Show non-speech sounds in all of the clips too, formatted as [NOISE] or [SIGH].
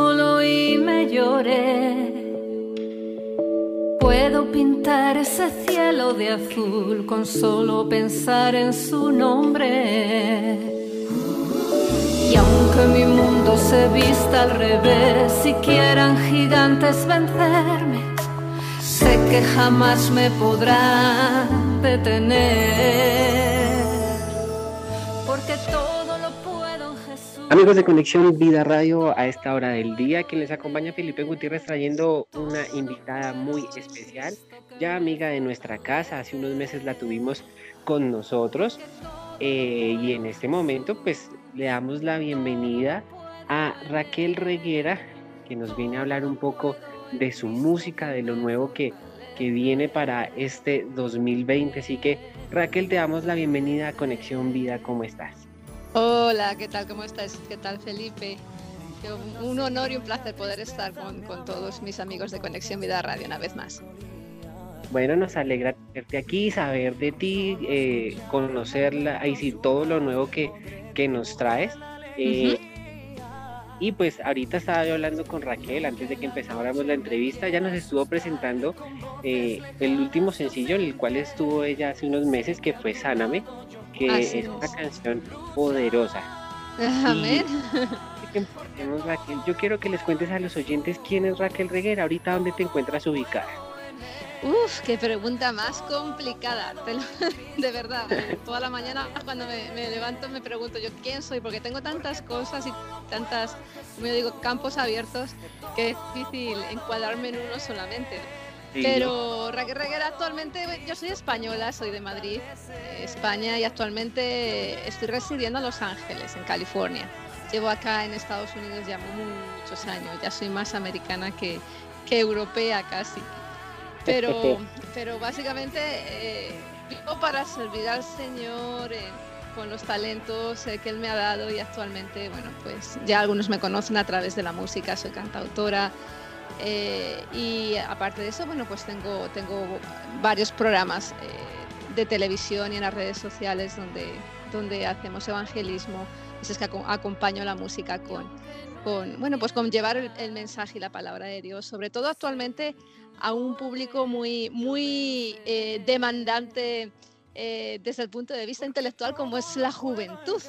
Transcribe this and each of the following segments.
que el sol hoy me llore. Puedo pintar ese cielo de azul con solo pensar en su nombre. Y aunque mi mundo se vista al revés y quieran gigantes vencerme, sé que jamás me podrán detener. Amigos de Conexión Vida Radio, a esta hora del día, quien les acompaña Felipe Gutiérrez trayendo una invitada muy especial, ya amiga de nuestra casa, hace unos meses la tuvimos con nosotros eh, y en este momento pues le damos la bienvenida a Raquel Reguera, que nos viene a hablar un poco de su música, de lo nuevo que, que viene para este 2020. Así que Raquel, te damos la bienvenida a Conexión Vida, ¿cómo estás? Hola, ¿qué tal? ¿Cómo estás? ¿Qué tal, Felipe? Un honor y un placer poder estar con, con todos mis amigos de Conexión Vida Radio una vez más. Bueno, nos alegra tenerte aquí, saber de ti, eh, conocerla, ahí sí, todo lo nuevo que, que nos traes. Eh, y pues ahorita estaba yo hablando con Raquel antes de que empezáramos la entrevista, ya nos estuvo presentando eh, el último sencillo en el cual estuvo ella hace unos meses, que fue Sáname, que Así es es. una canción poderosa. [LAUGHS] Amén. Raquel, yo quiero que les cuentes a los oyentes quién es Raquel Reguera, ahorita dónde te encuentras ubicada. Uf, qué pregunta más complicada. lo- [LAUGHS] de verdad, toda la mañana cuando me, me levanto me pregunto yo quién soy, porque tengo tantas cosas y tantas, como yo digo, campos abiertos que es difícil encuadrarme en uno solamente. Sí. Pero Reguera actualmente, yo soy española, soy de Madrid, eh, España, y actualmente estoy residiendo en Los Ángeles, en California. Llevo acá en Estados Unidos ya muchos años, ya soy más americana que, que europea casi. Pero, [LAUGHS] pero básicamente eh, vivo para servir al Señor eh, con los talentos eh, que Él me ha dado y actualmente, bueno, pues ya algunos me conocen a través de la música, soy cantautora. Eh, y aparte de eso, bueno, pues tengo, tengo varios programas eh, de televisión y en las redes sociales donde, donde hacemos evangelismo. Así es que aco- acompaño la música con, con, bueno, pues con llevar el, el mensaje y la palabra de Dios, sobre todo actualmente a un público muy, muy eh, demandante desde el punto de vista intelectual como es la juventud.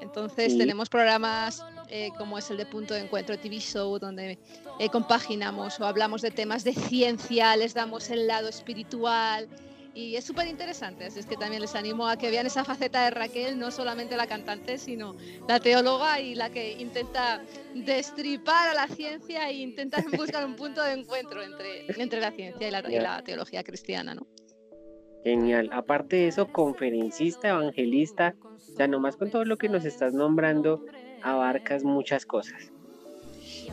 Entonces Sí. tenemos programas eh, como es el de Punto de Encuentro TV Show, donde eh, compaginamos o hablamos de temas de ciencia, les damos el lado espiritual y es súper interesante. Así es que también les animo a que vean esa faceta de Raquel, no solamente la cantante, sino la teóloga y la que intenta destripar a la ciencia e intenta [LAUGHS] buscar un punto de encuentro entre, entre la ciencia y la, y la teología cristiana. ¿no? Genial. Aparte de eso, conferencista, evangelista, ya nomás con todo lo que nos estás nombrando, abarcas muchas cosas.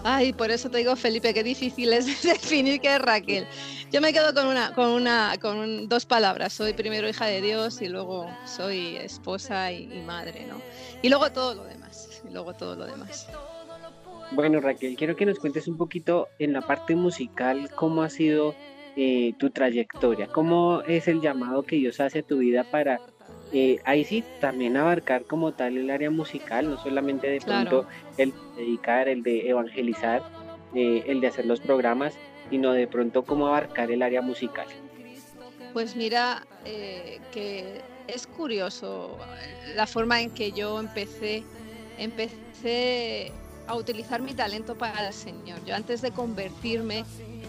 Ay, por eso te digo, Felipe, qué difícil es [LAUGHS] definir qué es Raquel. Yo me quedo con una, con una, con un- dos palabras. Soy primero hija de Dios y luego soy esposa y, y madre, ¿no? Y luego todo lo demás. Y luego todo lo demás. Bueno, Raquel, quiero que nos cuentes un poquito en la parte musical cómo ha sido eh, tu trayectoria, cómo es el llamado que Dios hace a tu vida para eh, ahí sí también abarcar como tal el área musical, no solamente de Claro. pronto el dedicar, el de evangelizar, eh, el de hacer los programas, sino de pronto cómo abarcar el área musical. Pues mira, eh, que es curioso la forma en que yo empecé, empecé a utilizar mi talento para el Señor. Yo antes de convertirme,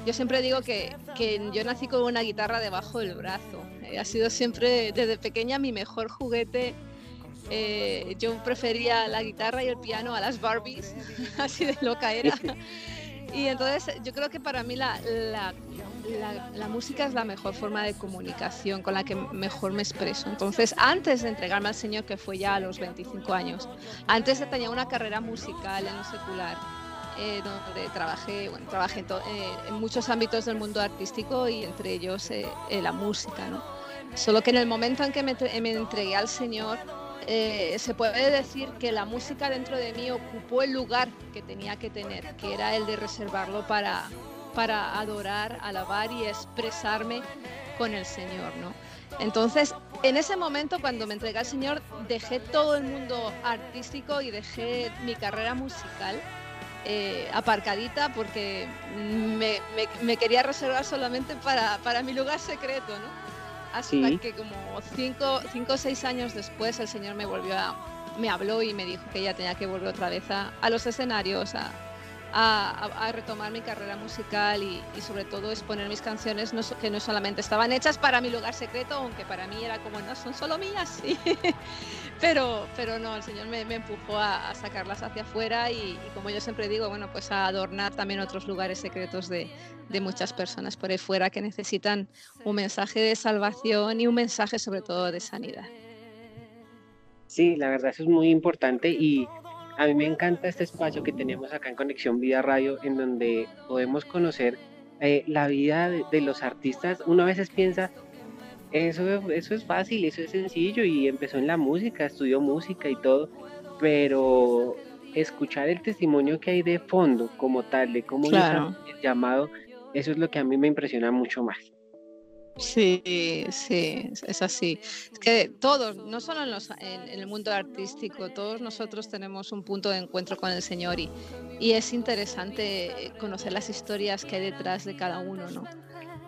yo siempre digo que, que yo nací con una guitarra debajo del brazo. Eh, ha sido siempre desde pequeña mi mejor juguete. Eh, yo prefería la guitarra y el piano a las Barbies, [LAUGHS] así de loca era. Y entonces yo creo que para mí la, la, la- música es la mejor forma de comunicación con la que mejor me expreso. Entonces, antes de entregarme al Señor, que fue ya a los 25 años, antes de tenía una carrera musical en lo secular, eh, donde trabajé, bueno, trabajé eh, en muchos ámbitos del mundo artístico y entre ellos eh, la música. ¿no? Solo que en el momento en que me, me entregué al Señor, se puede decir que la música dentro de mí ocupó el lugar que tenía que tener, que era el de reservarlo para, para adorar, alabar y expresarme con el Señor, ¿no? Entonces, en ese momento, cuando me entregué al Señor, dejé todo el mundo artístico y dejé mi carrera musical eh, aparcadita porque me, quería reservar solamente para, para, mi lugar secreto, ¿no? Hasta que como cinco, cinco o seis años después el Señor me volvió a, me habló y me dijo que ella tenía que volver otra vez a, a los escenarios, a, a, retomar mi carrera musical y, sobre todo exponer mis canciones que no solamente estaban hechas para mi lugar secreto, aunque para mí era como, no, son solo mías, [LAUGHS] pero, pero no, el Señor me, empujó a, sacarlas hacia afuera y, como yo siempre digo, bueno, pues a adornar también otros lugares secretos de, de muchas personas por ahí fuera que necesitan un mensaje de salvación y un mensaje sobre todo de sanidad. Sí, la verdad eso es muy importante y a mí me encanta este espacio que tenemos acá en Conexión Vida Radio, en donde podemos conocer eh, la vida de, los artistas. Uno a veces piensa, eso, eso es fácil, eso es sencillo, y empezó en la música, estudió música y todo, pero escuchar el testimonio que hay de fondo como tal, de cómo claro. el llamado, eso es lo que a mí me impresiona mucho más. Sí, sí, es así. Es que todos, no solo en, el mundo artístico, todos nosotros tenemos un punto de encuentro con el Señor y, y es interesante conocer las historias que hay detrás de cada uno, ¿no?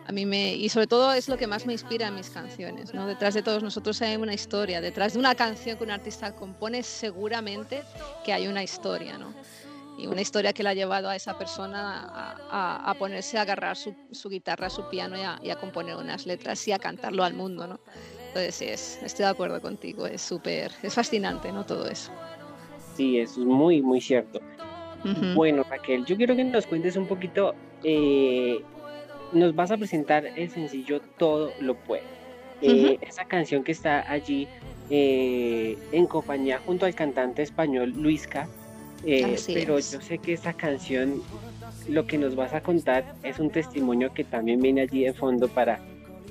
A mí me, y sobre todo es lo que más me inspira en mis canciones, ¿no? Detrás de todos nosotros hay una historia, detrás de una canción que un artista compone seguramente que hay una historia, ¿no? y una historia que le ha llevado a esa persona a, ponerse a agarrar su, guitarra, su piano y a, componer unas letras y a cantarlo al mundo, ¿no? Entonces, sí, es, estoy de acuerdo contigo, es súper, es fascinante, ¿no? Todo eso. Sí, eso es muy, muy cierto. Bueno, Raquel, yo quiero que nos cuentes un poquito, eh, nos vas a presentar el sencillo Todo lo puede. Eh, esa canción que está allí eh, en compañía junto al cantante español Luisca, eh, pero yo sé que esta canción, lo que nos vas a contar es un testimonio que también viene allí de fondo para,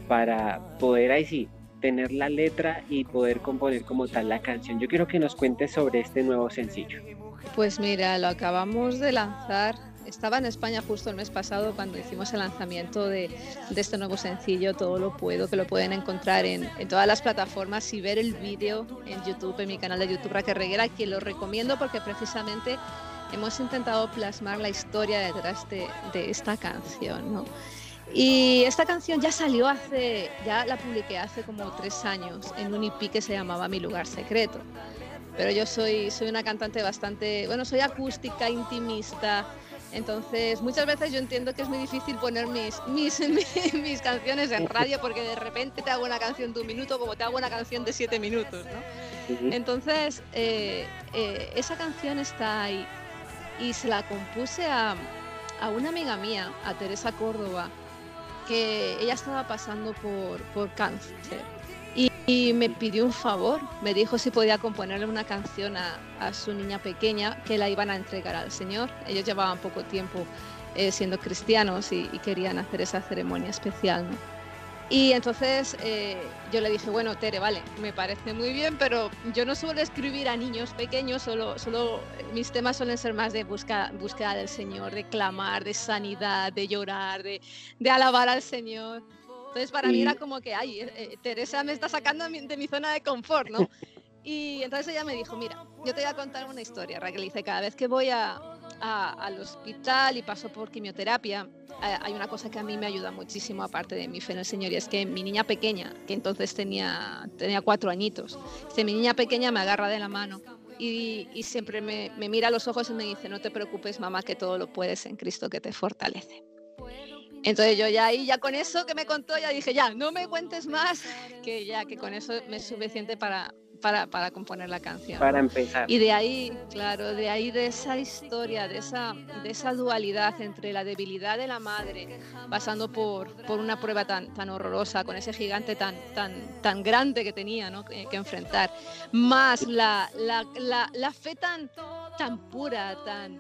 para poder ahí sí tener la letra y poder componer como tal la canción. Yo quiero que nos cuentes sobre este nuevo sencillo. Pues mira, lo acabamos de lanzar estaba en España justo el mes pasado cuando hicimos el lanzamiento de, este nuevo sencillo, Todo lo puedo, que lo pueden encontrar en, todas las plataformas y ver el vídeo en YouTube, en mi canal de YouTube Raquel Reguera, que lo recomiendo porque precisamente hemos intentado plasmar la historia detrás de, esta canción. Y esta canción ya salió hace, ya la publiqué hace como tres años en un EP que se llamaba Mi lugar secreto. Pero yo soy, soy una cantante bastante, bueno, soy acústica, intimista, entonces, muchas veces yo entiendo que es muy difícil poner mis, mis, [LAUGHS] mis, canciones en radio porque de repente te hago una canción de un minuto como te hago una canción de siete minutos, ¿no? Entonces, eh, eh, esa canción está ahí y se la compuse a, a, una amiga mía, a Teresa Córdoba, que ella estaba pasando por, por cáncer y me pidió un favor, me dijo si podía componerle una canción a, su niña pequeña que la iban a entregar al Señor. Ellos llevaban poco tiempo eh, siendo cristianos y, querían hacer esa ceremonia especial. Y entonces eh, yo le dije, bueno, Tere, vale, me parece muy bien, pero yo no suelo escribir a niños pequeños, solo, solo mis temas suelen ser más de busca, búsqueda del Señor, de clamar, de sanidad, de llorar, de alabar al Señor. Entonces para mí era como que, ay, eh, eh, Teresa me está sacando de mi zona de confort, ¿no? [LAUGHS] Y entonces ella me dijo, mira, yo te voy a contar una historia, Raquel. Dice, cada vez que voy a, al hospital y paso por quimioterapia, hay una cosa que a mí me ayuda muchísimo, aparte de mi fe en el Señor, y es que mi niña pequeña, que entonces tenía, tenía cuatro añitos, dice, mi niña pequeña me agarra de la mano y, y siempre me, me mira a los ojos y me dice, no te preocupes, mamá, que todo lo puedes en Cristo que te fortalece. Entonces yo ya ahí, ya con eso que me contó, ya dije, ya, no me cuentes más, que ya que con eso me es suficiente para, para, para componer la canción. Para empezar. Y de ahí, claro, de ahí de esa historia, de esa, de esa dualidad entre la debilidad de la madre, pasando por, por una prueba tan, tan horrorosa, con ese gigante tan, tan, tan grande que tenía ¿no? que, enfrentar, más la, la, la, la fe tan, tan pura, tan,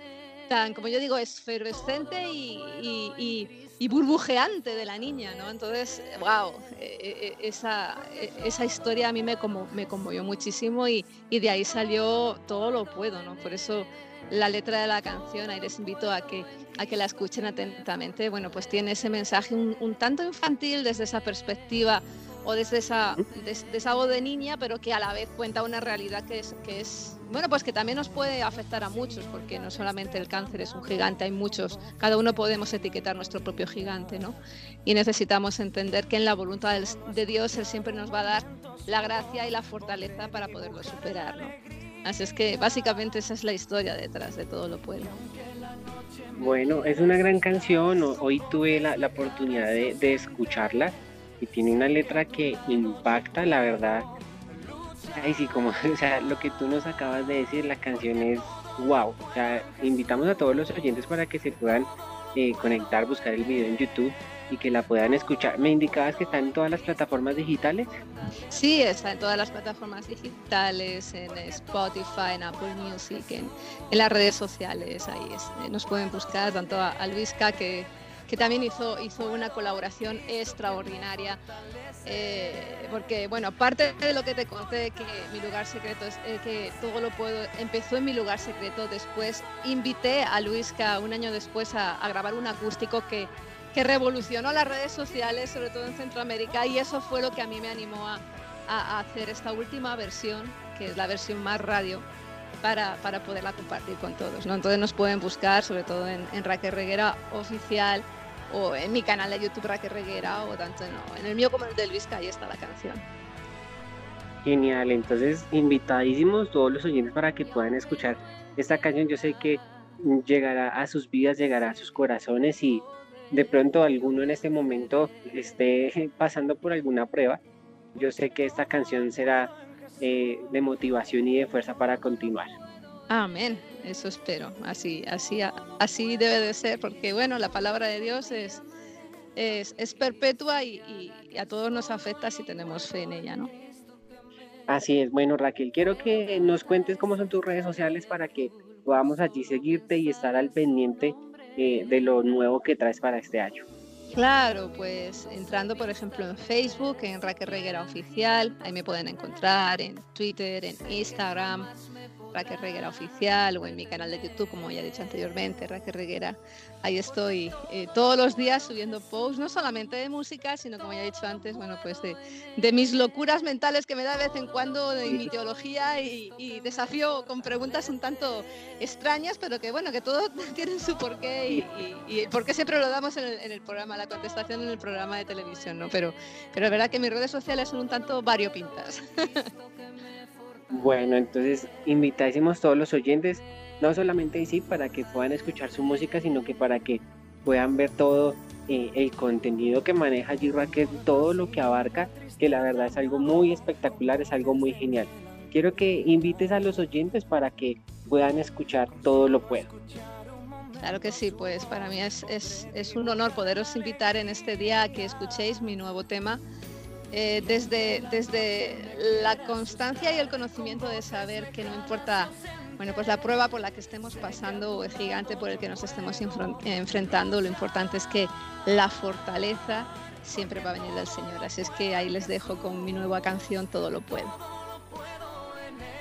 tan, como yo digo, y, y y burbujeante de la niña, ¿no? Entonces, wow, eh, eh, esa, eh, esa historia a mí me, como, me conmovió muchísimo y, y, de ahí salió todo lo puedo, ¿no? Por eso la letra de la canción, ahí les invito a que, a que la escuchen atentamente, bueno, pues tiene ese mensaje un, tanto infantil desde esa perspectiva o desde esa, esa voz de niña, pero que a la vez cuenta una realidad que es, que es, bueno, pues que también nos puede afectar a muchos, porque no solamente el cáncer es un gigante, hay muchos, cada uno podemos etiquetar nuestro propio gigante, ¿no? Y necesitamos entender que en la voluntad de Dios Él siempre nos va a dar la gracia y la fortaleza para poderlo superar, ¿no? Así es que básicamente esa es la historia detrás de todo lo pueblo. Bueno, es una gran canción, hoy tuve la, la oportunidad de, de escucharla y tiene una letra que impacta, la verdad. Ay, sí, como, [LAUGHS] o sea, lo que tú nos acabas de decir, la canción es wow. O sea, invitamos a todos los oyentes para que se puedan eh, conectar, buscar el video en YouTube y que la puedan escuchar. ¿Me indicabas que está en todas las plataformas digitales? Sí, está en todas las plataformas digitales, en Spotify, en Apple Music, en, las redes sociales. Ahí eh, nos pueden buscar tanto a, a Luisca, que que también hizo, hizo una colaboración extraordinaria. Eh, porque, bueno, aparte de lo que te conté, que mi lugar secreto es eh, que todo lo puedo, empezó en mi lugar secreto. Después invité a Luisca un año después a, grabar un acústico que, que revolucionó las redes sociales, sobre todo en Centroamérica, y eso fue lo que a mí me animó a, a hacer esta última versión, que es la versión más radio, para, para poderla compartir con todos. ¿no? Entonces nos pueden buscar, sobre todo en, en Raquel Reguera Oficial, o en mi canal de YouTube Raquel Reguera o tanto no, en el mío como en el de Luis ahí está la canción. Genial, entonces invitadísimos todos los oyentes para que puedan escuchar esta canción. Yo sé que llegará a sus vidas, llegará a sus corazones y de pronto alguno en este momento esté [LAUGHS] pasando por alguna prueba. Yo sé que esta canción será eh, de motivación y de fuerza para continuar. Amén, eso espero. Así, así, así debe de ser, porque bueno, la palabra de Dios es, es, perpetua y, a todos nos afecta si tenemos fe en ella, ¿no? Así es. Bueno, Raquel, quiero que nos cuentes cómo son tus redes sociales para que podamos allí seguirte y estar al pendiente eh, de lo nuevo que traes para este año. Claro, pues entrando por ejemplo en Facebook, en Raquel Reguera Oficial, ahí me pueden encontrar, en Twitter, en Instagram, Raquel Reguera Oficial o en mi canal de YouTube, como ya he dicho anteriormente, Raquel Reguera. Ahí estoy eh, todos los días subiendo posts, no solamente de música, sino como ya he dicho antes, bueno, pues de, de mis locuras mentales que me da de vez en cuando de mi teología y, desafío con preguntas un tanto extrañas, pero que bueno, que todo [LAUGHS] tiene su porqué y, y, porque siempre lo damos en el, en el, programa, la contestación en el programa de televisión, ¿no? Pero, pero es verdad que mis redes sociales son un tanto variopintas. [LAUGHS] Bueno, entonces invitásemos todos los oyentes, no solamente en sí para que puedan escuchar su música, sino que para que puedan ver todo eh, el contenido que maneja Raquel, todo lo que abarca, que la verdad es algo muy espectacular, es algo muy genial. Quiero que invites a los oyentes para que puedan escuchar todo lo puedo. Claro que sí, pues para mí es, es un honor poderos invitar en este día a que escuchéis mi nuevo tema eh, desde, desde la constancia y el conocimiento de saber que no importa bueno, pues la prueba por la que estemos pasando o el gigante por el que nos estemos enfrentando, lo importante es que la fortaleza siempre va a venir del Señor. Así es que ahí les dejo con mi nueva canción, Todo lo puedo.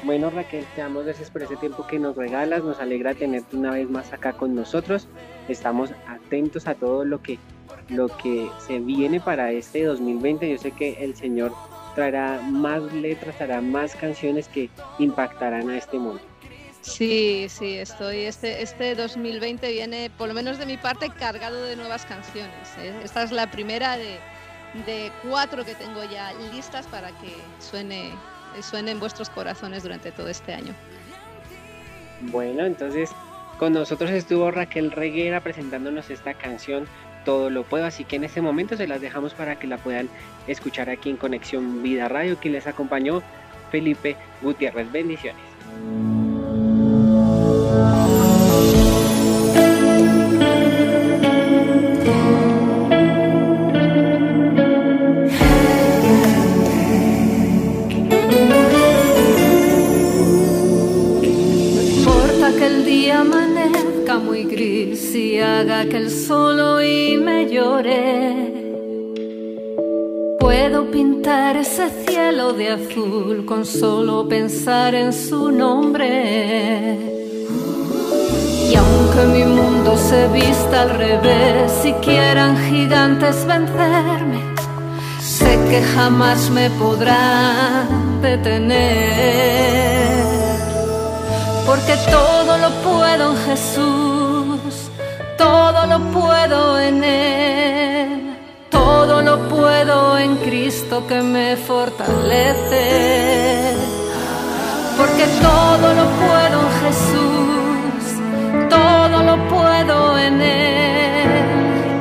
Bueno Raquel, te damos gracias por ese tiempo que nos regalas, nos alegra tenerte una vez más acá con nosotros. Estamos atentos a todo lo que lo que se viene para este 2020. Yo sé que el Señor traerá más letras, traerá más canciones que impactarán a este mundo. Sí, sí, estoy. Este, este 2020 viene, por lo menos de mi parte, cargado de nuevas canciones. ¿eh? Esta es la primera de, de, cuatro que tengo ya listas para que suene, suene en vuestros corazones durante todo este año. Bueno, entonces con nosotros estuvo Raquel Reguera presentándonos esta canción todo lo puedo. Así que en este momento se las dejamos para que la puedan escuchar aquí en Conexión Vida Radio. Quien les acompañó, Felipe Gutiérrez. Bendiciones. haga que el solo Puedo pintar ese cielo de azul con solo pensar en su nombre. Y aunque mi mundo se vista al revés, si quieran gigantes vencerme, sé que jamás me podrá detener. Porque todo lo puedo en Jesús, todo lo puedo en Él, todo lo puedo en Cristo que me fortalece. Porque todo lo puedo en Jesús, todo lo puedo en Él,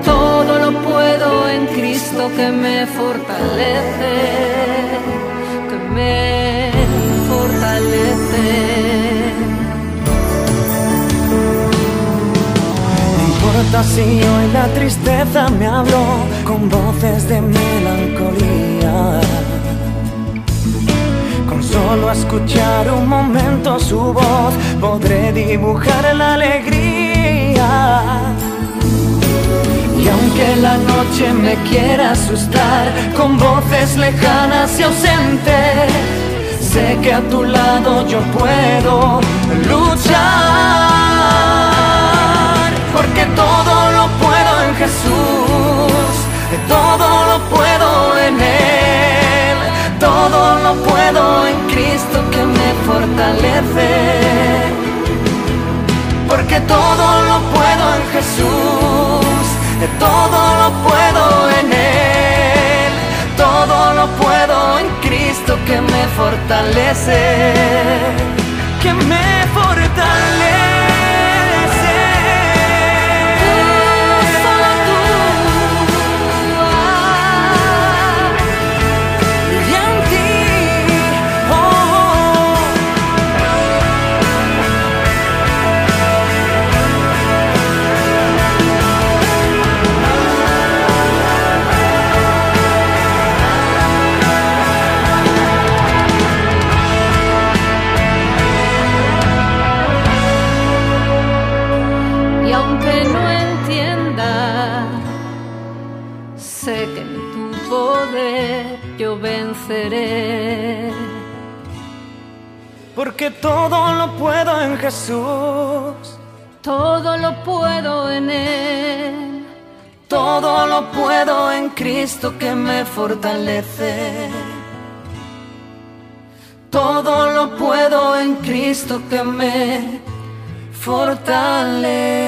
todo lo puedo en Cristo que me fortalece, que me fortalece. Si hoy la tristeza me habló con voces de melancolía. Con solo escuchar un momento su voz podré dibujar la alegría. Y aunque la noche me quiera asustar con voces lejanas y ausentes, sé que a tu lado yo puedo luchar. Porque todo lo puedo en Jesús, todo lo puedo en Él, todo lo puedo en Cristo que me fortalece porque todo lo puedo en Jesús, todo lo puedo en Él, todo lo puedo en Cristo que me fortalece, que me fortalece. Todo lo puedo en Jesús. Todo lo puedo en Él, Todo lo puedo en Cristo que me fortalece. Todo lo puedo en Cristo que me fortalece.